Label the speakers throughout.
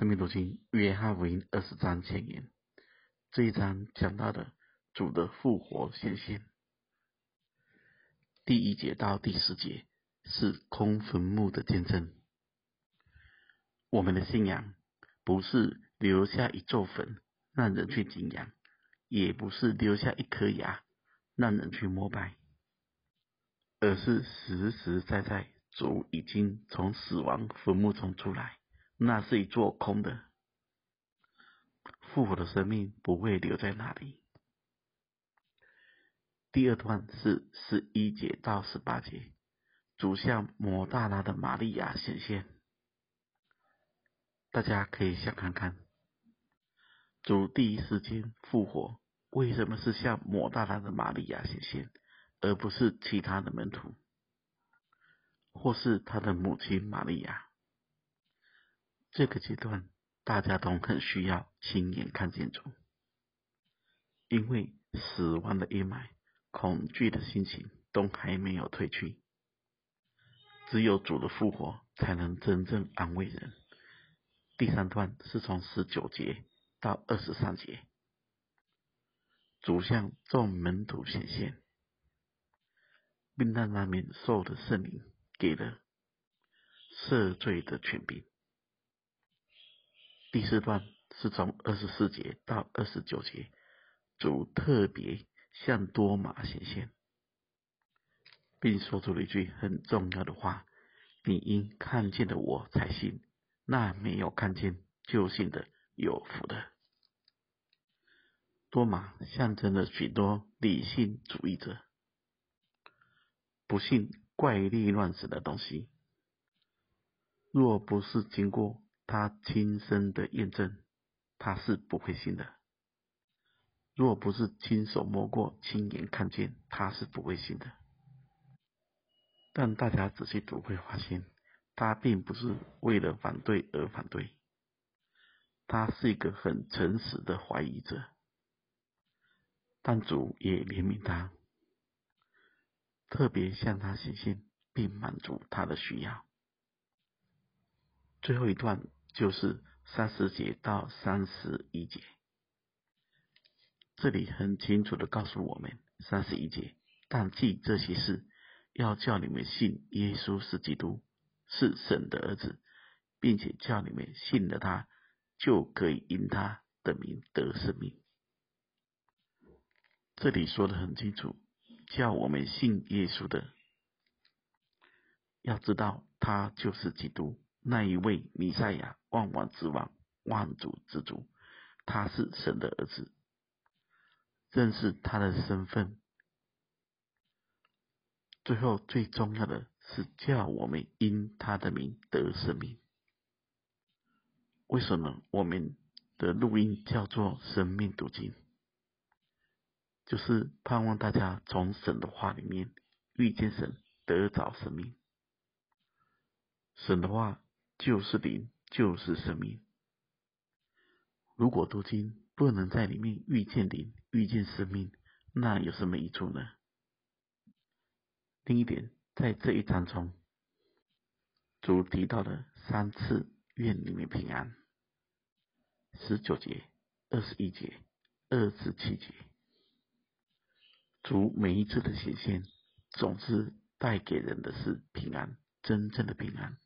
Speaker 1: 生命读经约翰福音二十章前言，这一章讲到的主的复活显现。第一节到第十节是空坟墓的见证。我们的信仰不是留下一座坟让人去敬仰，也不是留下一颗牙让人去膜拜，而是实实在在主已经从死亡坟墓中出来。那是一座空的，复活的生命不会留在那里。第二段是十一节到十八节，主向抹大拉的玛利亚显现。大家可以想看看，主第一时间复活，为什么是向抹大拉的玛利亚显现，而不是其他的门徒，或是他的母亲玛利亚？这个阶段，大家都很需要亲眼看见主，因为死亡的阴霾、恐惧的心情都还没有退去，只有主的复活才能真正安慰人。第三段是从十九节到二十三节，主向众门徒显现，并让那领受的圣灵给了赦罪的权柄。第四段是从二十四节到二十九节，主特别向多马显现，并说出了一句很重要的话：“你因看见了我才信，那没有看见就信的有福的。”多马象征了许多理性主义者，不信怪力乱神的东西，若不是经过。他亲身的验证，他是不会信的。若不是亲手摸过、亲眼看见，他是不会信的。但大家仔细读会发现，他并不是为了反对而反对，他是一个很诚实的怀疑者。但主也怜悯他，特别向他显现，并满足他的需要。最后一段。就是三十节到三十一节，这里很清楚的告诉我们，三十一节，但记这些事，要叫你们信耶稣是基督，是神的儿子，并且叫你们信了他，就可以因他的名得生命。这里说的很清楚，叫我们信耶稣的，要知道他就是基督。那一位弥赛亚，万王之王，万主之主，他是神的儿子，认识他的身份。最后最重要的是叫我们因他的名得生命。为什么我们的录音叫做生命读经？就是盼望大家从神的话里面遇见神，得着生命。神的话。就是灵，就是生命。如果读经不能在里面遇见灵、遇见生命，那有什么益处呢？另一点，在这一章中，主提到了三次“愿你们平安”，十九节、二十一节、二十七节。主每一次的显现，总是带给人的是平安，真正的平安。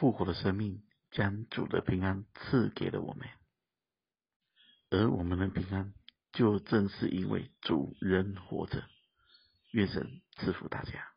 Speaker 1: 复活的生命将主的平安赐给了我们，而我们的平安就正是因为主人活着。愿神赐福大家。